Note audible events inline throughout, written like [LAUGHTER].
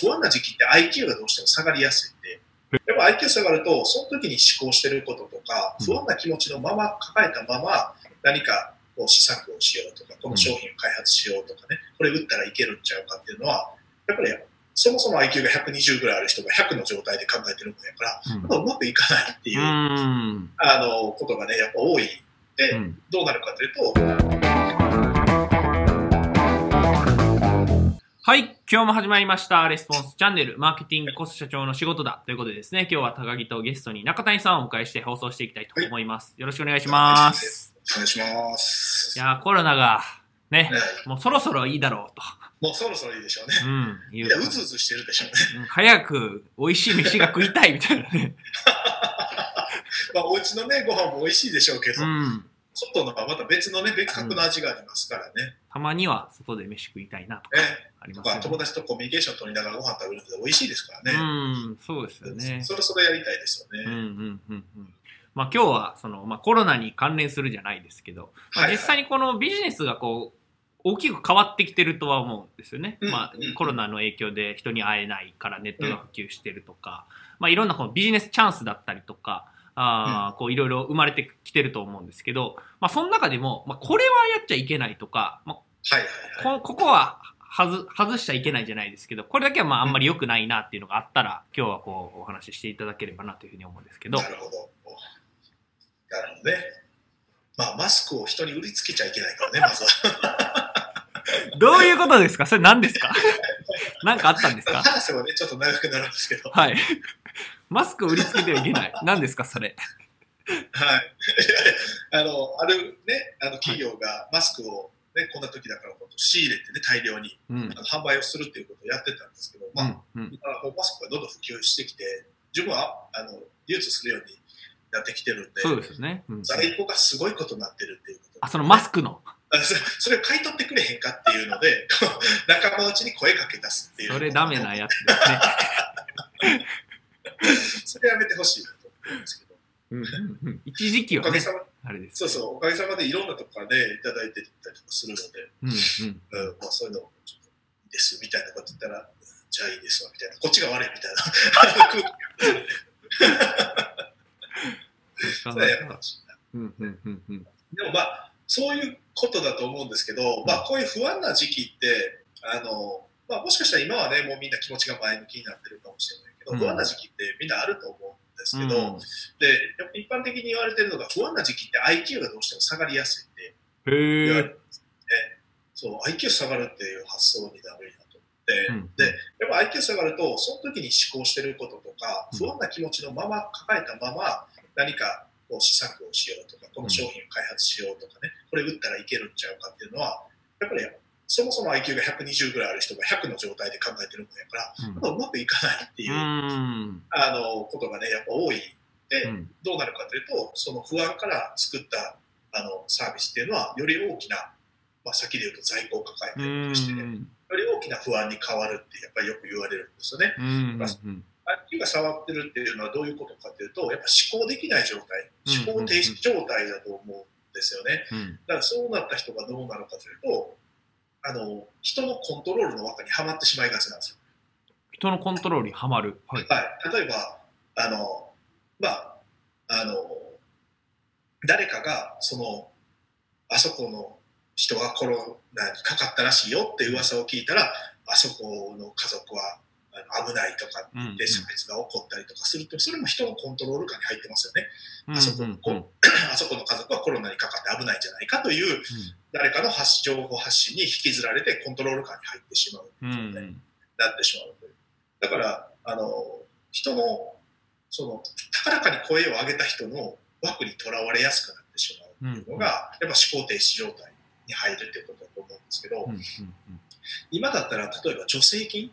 不安な時期って IQ がどうしても下がりやすいんで、やっぱ IQ 下がると、その時に思考してることとか、不安な気持ちのまま抱えたまま、何かこう試作をしようとか、この商品を開発しようとかね、これ売ったらいけるんちゃうかっていうのは、やっぱりそもそも IQ が120ぐらいある人が100の状態で考えてるもんやから、ううまくいかないっていう、うん。あのことがね、やっぱ多い。で、うんどうなるかというと、はい。今日も始まりました。レスポンスチャンネル、マーケティングコスト社長の仕事だ。ということでですね、今日は高木とゲストに中谷さんをお迎えして放送していきたいと思います。よろしくお願いします。お願いします。いやー、コロナが、ねね、もうそろそろいいだろうと。もうそろそろいいでしょうね。うん。いいや、うずうずしてるでしょうね。うん早く美味しい飯が食いたいみたいなね。[LAUGHS] まあ、お家のね、ご飯も美味しいでしょうけど、うん。外のはまた別のね、別格の味がありますからね。たまには外で飯食いたいなとかねありますよね。友達とコミュニケーション取りながらご飯食べるので美味しいですからね。うん、そうですよね。そろそろやりたいですよね。うんうんうんうん。まあ今日はその、まあ、コロナに関連するじゃないですけど、まあ実際にこのビジネスがこう大きく変わってきてるとは思うんですよね。うんまあうんコロナの影響で人に会えないからネットが普及してるとか、まあいろんなこのビジネスチャンスだったりとか、あーこういろいろ生まれてきてると思うんですけど、まあその中でも、まあこれはやっちゃいけないとか、まあはいはいはい。こここは外外しちゃいけないじゃないですけど、これだけはまああんまり良くないなっていうのがあったら、今日はこうお話ししていただければなというふうに思うんですけどな、るほど。なるほどね。まあ、マスクを人に売りつけちゃいけないからね、まずは。[LAUGHS] どういうことですか？それ何ですか？[LAUGHS] 何かあったんですか？話はね、ちょっと長くなるんですけど。はい。マスクを売りつけてはいけない。何ですかそれ？はい。あの、あるね、あの企業がマスクを、ね、こんな時だからこう仕入れてね、大量にうん販売をするっていうことをやってたんですけど、まあ、うんうん今もうマスクがどんどん普及してきて、十分はあの流通するようになってきてるんで、そうですよね。うん在庫がすごいことになってるっていうことであ、そのマスクの？あそれを買い取ってくれへんかっていうので、こ [LAUGHS] う仲間内に声かけ出すっていう。それダメなやつですね。[LAUGHS] それやめてほしいなと思ってるんですけど、うんうんうん一時期はね、おかげさまあれです。そうそう、おかげさまでいろんなとこからね、いただいてたりとかするので、うんうん。うん。まあ、そういうのちょっといいですみたいなこと言ったら、うんじゃあいいですわみたいな、こっちが悪いみたいな。でもまあ、[LAUGHS] そういうことだと思うんですけど、まあ、こういう不安な時期って、あのまあ、もしかしたら今はね、もうみんな気持ちが前向きになってるかもしれないけど、うん。不安な時期ってみんなあると思うんですけど、うんで一般的に言われてるのが、不安な時期って IQ がどうしても下がりやすいんで、言われへえ。るんですね。そう、IQ 下がるっていう発想になるんやと思って、うんで、やっぱ IQ 下がると、その時に思考してることとか、うん不安な気持ちのまま抱えたまま、何かこう試作をしようとか、この商品を開発しようとかね、これ売ったらいけるんちゃうかっていうのは、やっぱりそもそも IQ が120ぐらいある人が100の状態で考えてるもんやから、やっぱうまくいかないっていうう、ん。あのことがね、やっぱ多い。で、うんどうなるかというと、その不安から作ったあのサービスっていうのは、より大きな、まあ、先で言うと在庫を抱えてうるとしてね、ん。より大きな不安に変わるってやっぱりよく言われるんですよね。うんうん。IQ が触ってるっていうのはどういうことかというと、やっぱ思考できない状態、思考停止状態だと思うんですよね。うん。だからそうなった人がどうなるかというと、あの人のコントロールの枠にはまってしまいがちなんですよ。人のコントロールにはまる。はい。はい、例えば、あの、まあ、あの、誰かが、その、あそこの人がコロナにかかったらしいよって噂を聞いたら、あそこの家族は危ないとかうんうんで差別が起こったりとかすると、それも人のコントロール下に入ってますよね。うんあそこうんうんこ [CLEARS THROAT] あそこの家族はコロナにかかって危ないんじゃないかという、誰かの発情報発信に引きずられてコントロール下に入ってしまう。うんうんなってしまうという。だから、あの、人の、その、高らかに声を上げた人の枠にとらわれやすくなってしまうっていうのが、やっぱ思考停止状態に入るっていうことだと思うんですけど、今だったら、例えば助成金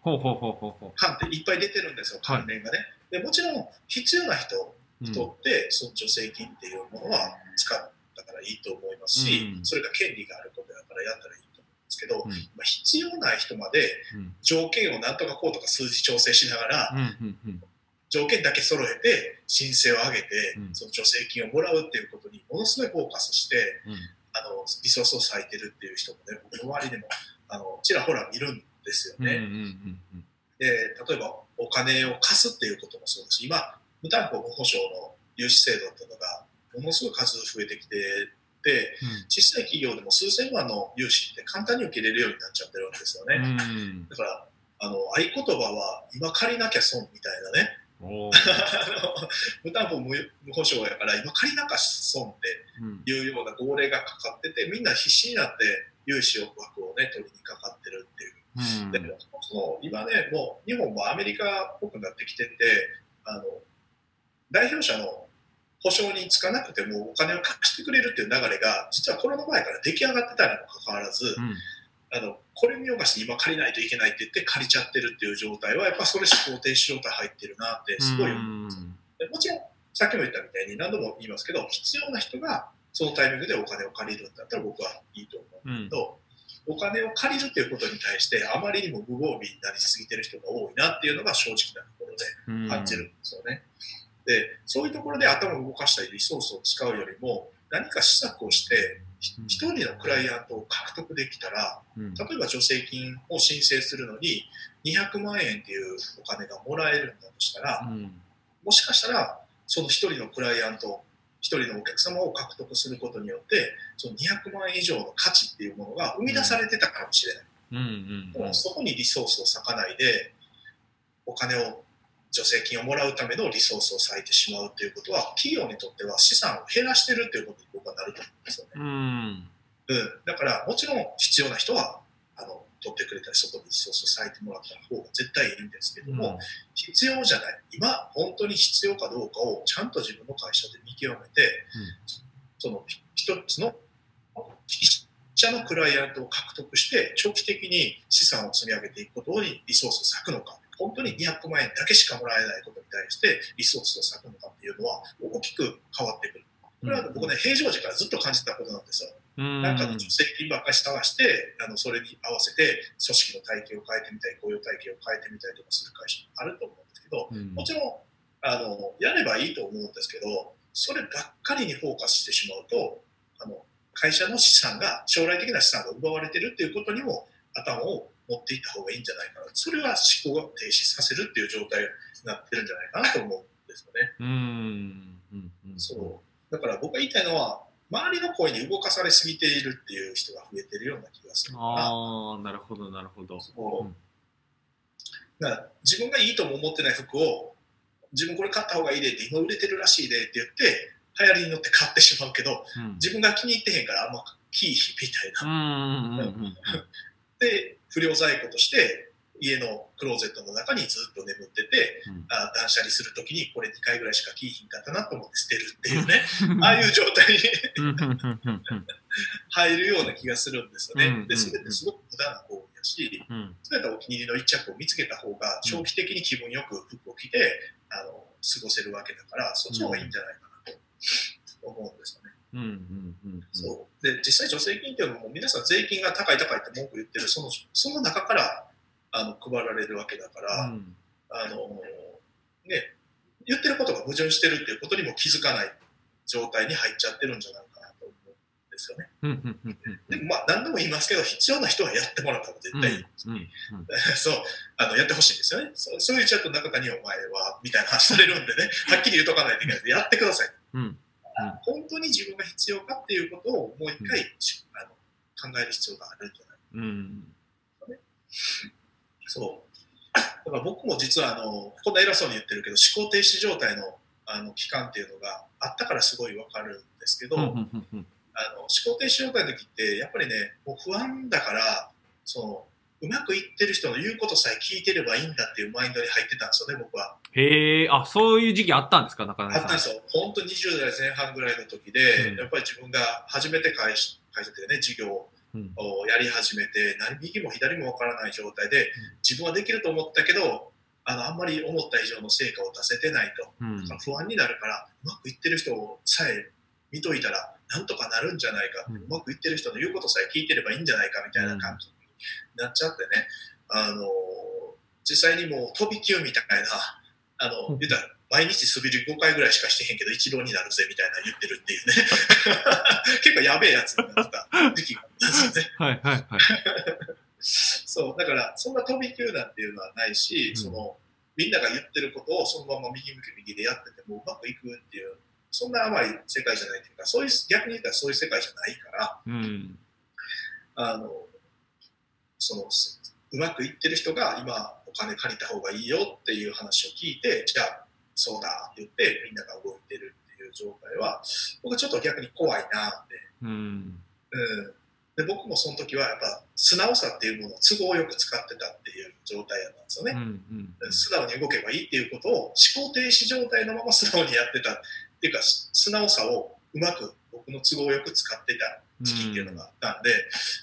ほうほうほうほうほ関っていっぱい出てるんですよ、関連がね。でもちろん、必要な人う。にとって、その助成金っていうものは使ったからいいと思いますし、うん。それが権利があることだからやったらいいと思うんですけど、うん。まあ、必要ない人までうん。条件をなんとかこうとか数字調整しながら、うんうんうん。条件だけ揃えて申請を上げて、うん。その助成金をもらうっていうことにものすごいフォーカスしてうん。あのリソースを割いてるっていう人もね僕の周りでもあのちらほら見るんですよね。うんうんうん。で例えばお金を貸すっていうこともそうだし今無担保無保証の融資制度っていうのがものすごい数増えてきてて、小さい企業でも数千万の融資って簡単に受けれるようになっちゃってるわけですよね。うん。だからあの合言葉は今借りなきゃ損みたいなね。[LAUGHS] 無担保無無保証やから今借りなきゃ損ってうんいうような号令がかかっててみんな必死になって融資枠をね取りにかかってるっていう。うん。でもその今ねもう日本もアメリカっぽくなってきててあの代表者の保証につかなくてもお金を貸してくれるっていう流れが実はコロナ前から出来上がってたにもかかわらず、うん。あのこれ見よがしに今借りないといけないって言って借りちゃってるっていう状態はやっぱそれ思考停止状態入ってるなってすごい思うでもちろんさっきも言ったみたいに何度も言いますけど必要な人がそのタイミングでお金を借りるんだったら僕はいいと思うんだけど、お金を借りるっていうことに対してあまりにも無防備になりすぎてる人が多いなっていうのが正直なところでうん。感じるんですよね。でそういうところで頭を動かしたりリソースを使うよりも何か施策をしてひうん。一人のクライアントを獲得できたらうん。例えば助成金を申請するのに200万円っていうお金がもらえるんだとしたらうん。もしかしたらその一人のクライアント一人のお客様を獲得することによってその200万円以上の価値っていうものが生み出されてたかもしれない。うん。うん。でもそこにリソースを割かないでお金を助成金をもらうためのリソースを割いてしまうっていうことは企業にとっては資産を減らしてるっていうことに僕はなると思うんですよね。うん。うん、だからもちろん必要な人はあの取ってくれたりそこにリソースを割いてもらった方が絶対いいんですけども、必要じゃない。今本当に必要かどうかをちゃんと自分の会社で見極めて、その一つの一社のクライアントを獲得して長期的に資産を積み上げていくことにリソースを割くのか本当に200万円だけしかもらえないことに対してリソースを割くのかっていうのは大きく変わってくる。これは僕ね平常時からずっと感じたことなんですよ。うんなんかの助成金ばっかり探して、あのそれに合わせて組織の体系を変えてみたり、雇用体系を変えてみたりとかする会社もあると思うんですけど、うんもちろんあのやればいいと思うんですけど、そればっかりにフォーカスしてしまうと、あの会社の資産が、将来的な資産が奪われてるっていうことにも頭を持っていった方がいいんじゃないかな。それは思考を停止させるっていう状態になってるんじゃないかなと思うんですよね。うんうんうんそう。だから僕が言いたいのは、周りの声に動かされすぎているっていう人が増えてるような気がするああなるほどなるほどそううんだ自分がいいとも思ってない服を、自分これ買った方がいいでって、今売れてるらしいでって言って、流行りに乗って買ってしまうけど、うん自分が気に入ってへんからあんまキーヒみたいな。[LAUGHS] で、不良在庫として、家のクローゼットの中にずっと眠ってて、うん。あ断捨離するときにこれ2回ぐらいしかキーひんかったなと思って捨てるっていうね、[LAUGHS] ああいう状態にうんうんうんうん。うん入るような気がするんですよね。うんで、それってすごく無駄な行為だし、うん。それお気に入りの一着を見つけた方が長期的に気分よく服を着て、あの過ごせるわけだから、そっちの方がいいんじゃないかなと思うんですよね。うんうんうんそうで実際、助成金っていうのも皆さん税金が高い高いって文句言ってるそのその中からあの配られるわけだから、うんあのね、言ってることが矛盾してるっていうことにも気づかない状態に入っちゃってるんじゃないかなと思うんですよね。うんうんうんうんでもまあ何度も言いますけど必要な人はやってもらった方が絶対いい。うんうん [LAUGHS] そう、あの、やってほしいんですよね。そうそう言っちゃうと中谷お前は、みたいな話されるんでね、はっきり言うとかないといけないので、やってください。うん本当に自分が必要かっていうことをもう一回、あの考える必要があるんじゃないうん。そう。だから僕も実はあの、こんな偉そうに言ってるけど、思考停止状態のあの期間っていうのがあったからすごいわかるんですけど、あの思考停止状態の時って、やっぱりね、もう不安だから、その、うまくいってる人の言うことさえ聞いてればいいんだっていうマインドに入ってたんですよね、僕は。へえあそういう時期あったんですか中谷さん。あったんですよ。本当20代前半ぐらいの時で、うん。やっぱり自分が初めて会社会社でね、事業うん。をやり始めて、何右も左もわからない状態で、自分はできると思ったけど、あのあんまり思った以上の成果を出せてないと、うん。不安になるから、うまくいってる人さえ見といたら、なんとかなるんじゃないか、ううんまくいってる人の言うことさえ聞いてればいいんじゃないかみたいな感じ。になっちゃってね、あの実際にもう飛び級みたいな、あのうん。言ったら毎日素振り5回ぐらいしかしてへんけど、一郎になるぜみたいな言ってるっていうね、[LAUGHS] 結構やべえやつになってた。時期があったんですよね。はいはいはい。[LAUGHS] そう、だから、そんな飛び級なんていうのはないし、うん。その、みんなが言ってることをそのまま右向き右でやっててもうまくいくっていう、そんな甘い世界じゃないっていうか、そういう、逆に言ったらそういう世界じゃないから、うん。あの、その、うまくいってる人が今お金借りた方がいいよっていう話を聞いて、じゃあ、そうだって言ってみんなが動いてるっていう状態は、僕はちょっと逆に怖いなって。うん。うん。で、僕もその時はやっぱ素直さっていうものを都合よく使ってたっていう状態だったんですよね。うん。うん。素直に動けばいいっていうことを思考停止状態のまま素直にやってたっていうか素直さをうまく僕の都合よく使ってた時期っていうのがあったんで、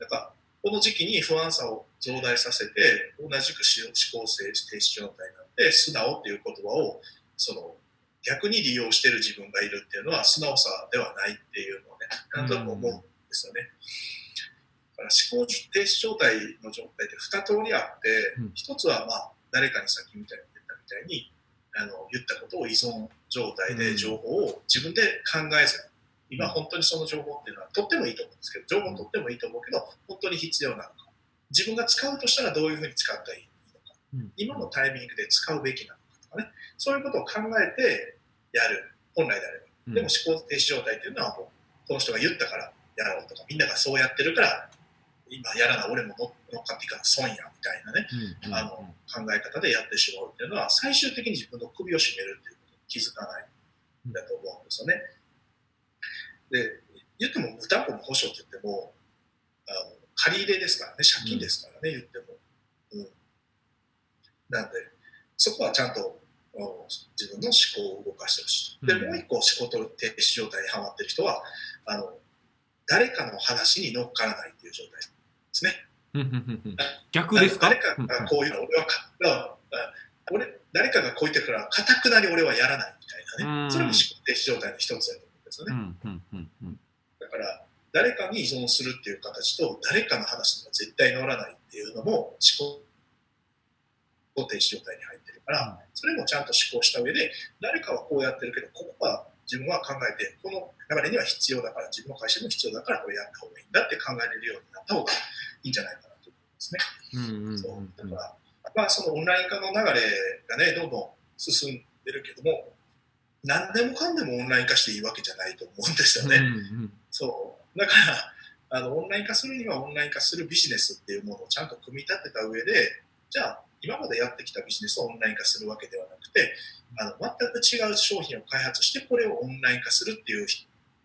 なんかこの時期に不安さを増大させて同じく思考停止状態になって素直っていう言葉をその逆に利用してる自分がいるっていうのは素直さではないっていうのをねなんとなく思うんですよね。だから思考停止状態の状態って2通りあって、うん一つはまあ誰かにさっきみたいに言ったみたいにあの言ったことを依存状態で情報を自分で考えずに、今本当にその情報っていうのはとってもいいと思うんですけど情報とってもいいと思うけど本当に必要なのか。自分が使うとしたらどういうふうに使ったらいいのか、うん。今のタイミングで使うべきなのかとかね。そういうことを考えてやる。本来であれば。でも思考停止状態っていうのはもうこの人が言ったからやろうとかみんながそうやってるから今やらな俺も乗乗っかっていかな損やみたいなねうん。あの考え方でやってしまうっていうのは最終的に自分の首を絞めるっていうことに気づかないんだと思うんですよね。で言っても無担保の保証って言ってもあの借り入れですからね借金ですからね、言っても。うん、なんでそこはちゃんと自分の思考を動かしてほしい。と。でうん。もう一個思考停止状態にはまってる人はあの誰かの話に乗っからないっていう状態ですね。うんうんうんうん。逆ですか？誰かがこういうの俺はか、俺誰かがこう言ってるからかたくなに俺はやらないみたいなうん。ねそれも思考停止状態の一つだとですよね、だから誰かに依存するっていう形と誰かの話には絶対乗らないっていうのも思考停止状態に入ってるから、それもちゃんと思考した上で誰かはこうやってるけどここは自分は考えてこの流れには必要だから自分の会社にも必要だからこれやった方がいいんだって考えれるようになった方がいいんじゃないかなと思いますね。そうだうんから、まあ、そのオンライン化の流れがね、どんどん進んでるけども、何でもかんでもオンライン化していいわけじゃないと思うんですよね。うんうん。そう。だから、あの、オンライン化するにはオンライン化するビジネスっていうものをちゃんと組み立てた上で、じゃあ、今までやってきたビジネスをオンライン化す。るわけではなくて、あの全く違う商品を開発して、これをオンライン化するっていう、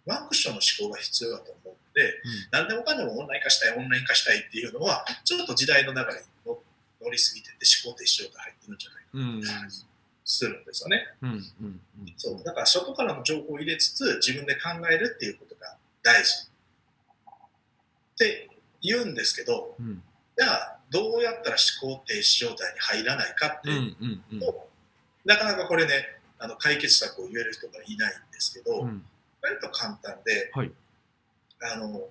ワンクッションの思考が必要だと思うので、何でもかんでもオンライン化したい、オンライン化したいっていうのは、ちょっと時代の流れに乗乗りすぎてて思考停止状態入ってるんじゃないかうん。なするんですよね。うんうんうんそう。だから外からの情報を入れつつ、自分で考えるっていうことが大事。って言うんですけど、うんじゃあ、どうやったら思考停止状態に入らないかってうんいううんうんと、なかなかこれね、あの解決策を言える人がいないんですけど、うん割と簡単で、はいあの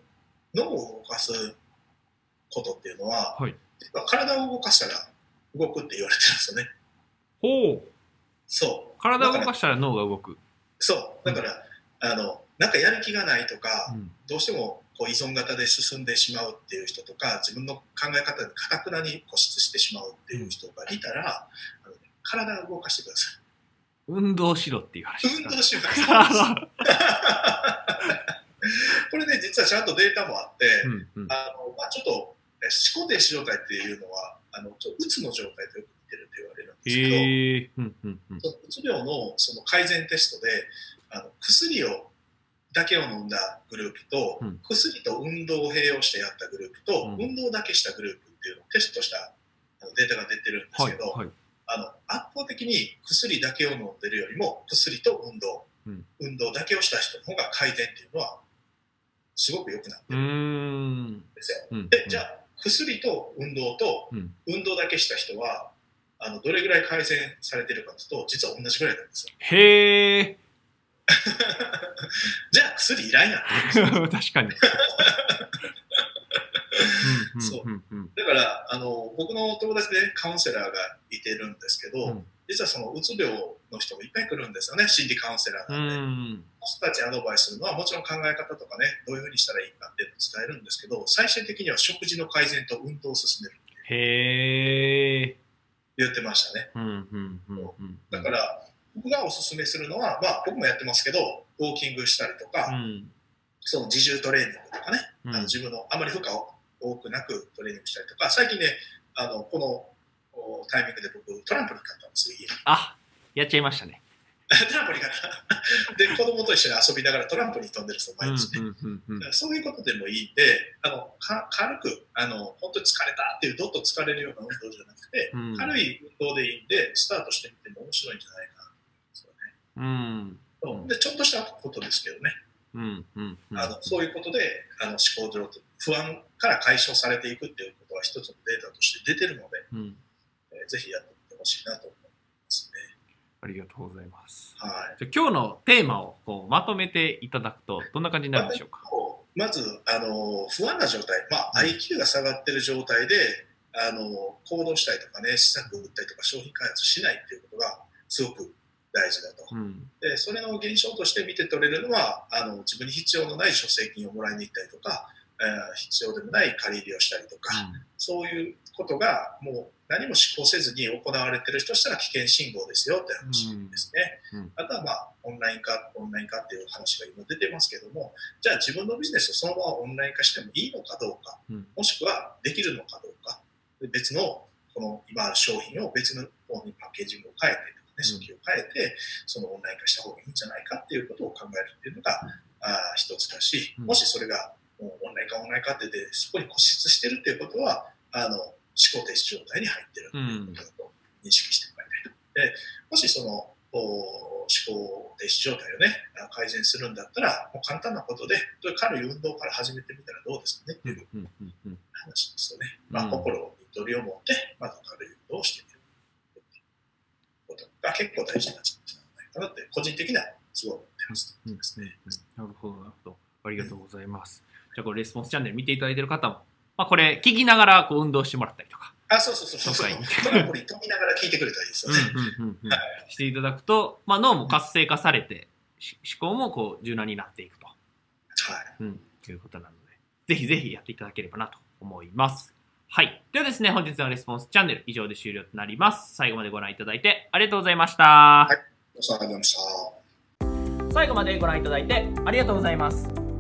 脳を動かすことっていうのは、はい体を動かしたら動くって言われてるんですよね。ほうそう。体を動だかしたら脳が動くそう。だから、あの、なんかやる気がないとか、うんどうしてもこう依存型で進んでしまうっていう人とか、自分の考え方にかたくなに固執してしまうっていう人がいたら、あのね体を動かしてくださ運動しろっていう話運動します。[LAUGHS] これね、実はちゃんとデータもあって、うんうんあのまあ、ちょっとえ思考停止状態っていうのは、あのうつの状態とよく似てるって言われるんですけど、うんうんうん。そのうつ病のその改善テストであの薬をだけを飲んだグループと、うん。薬と運動を併用してやったグループと、うん。運動だけしたグループっていうのをテストしたデータが出てるんですけど、はいはい。あの圧倒的に薬だけを飲んでるよりも薬と運動、うん。運動だけをした人の方が改善っていうのはすごく良くなってるんん。ですよ。うんでじゃあ薬と運動とうん。運動だけした人はあのどれぐらい改善されてるかというと実は同じぐらいなんですよ。へえ [LAUGHS] じゃあ薬いらんやん。っ [LAUGHS] て確かに。[LAUGHS] そう。だからあの僕の友達でカウンセラーがいてるんですけど、うん実はそのうつ病の人もいっぱい来るんですよね心理カウンセラーうなんで。んその人たちにアドバイスするのはもちろん考え方とかねどういうふうにしたらいいかっていうのを伝えるんですけど最終的には食事の改善と運動を進めるへえ。言ってましたね。うんうんうんうん。だから、僕がおすすめするのは、まあ僕もやってますけど、ウォーキングしたりとか、うん。その自重トレーニングとかね、うんあの自分のあまり負荷を多くなくトレーニングしたりとか、最近ね、あのこのおタイミングで僕、トランポリン買ったんですよ、家に。あ、やっちゃいましたね。[LAUGHS] トランポリン買った。[LAUGHS] で、子供と一緒に遊びながらトランポリン飛んでる人うん毎日ね。そういうことでもいいんで、あのか軽くあの、本当に疲れたっていう、どっと疲れるような運動じゃなくて、うん軽い運動でいいんで、スタートしてみても面白いんじゃないかなですよね。うんでちょっとしたことですけどね、うんうんうんあのそういうことであの思考上、不安から解消されていくっていうことは一つのデータとして出てるので、うんえーぜひやってみてほしいなと思いますね。ありがとうございます。はいじゃあ今日のテーマをこうまとめていただくとどんな感じになるんでしょうか？まずあの不安な状態、まあ、IQ が下がってる状態であの行動したりとかね施策を打ったりとか商品開発しないっていうことがすごく大事だとうんでそれの現象として見て取れるのはあの自分に必要のない助成金をもらいに行ったりとか、えー必要でもない借り入れをしたりとか、そういうことがもう何も思考せずに行われてるとしたら危険信号ですよって話ですね。うん。うん。あとはまあオンライン化、オンライン化っていう話が今出てますけども、じゃあ自分のビジネスをそのままオンライン化してもいいのかどうか、うん。もしくはできるのかどうか、で別のこの今ある商品を別の方にパッケージングを変えてとかね、うん。初期を変えて、そのオンライン化した方がいいんじゃないかっていうことを考えるっていうのが、あー一つだし、うん。もしそれがオンライン化、オンライン化ってて、そこに固執してるっていうことは、あの思考停止状態に入ってるということだと認識してもらいたいと。でもしそのお思考停止状態をね、あ改善するんだったら、もう簡単なことで、軽い運動から始めてみたらどうですかねっていううんうんうん話ですよね。まあ、うん心に取りを持って、まず軽い運動をしてみることが結構大事なんじゃないかなって、個人的にはすごい思ってます。うんですね。なるほどなるほど。ありがとうございます。じゃあこれレスポンスチャンネル見ていただいている方も、まあこれ聞きながらこう運動してもらったりとか、あ、そうそうそうそう。トランポリン飛びながら聞いてくれたらいいですよね。うんうんうんしていただくと、まあ脳も活性化されて、し思考もこう柔軟になっていくと。はい。うん、ということなので、ぜひぜひやっていただければなと思います。はい。ではですね、本日のレスポンスチャンネル以上で終了となります。最後までご覧いただいてありがとうございました。お世話になりました。最後までご覧いただいてありがとうございます。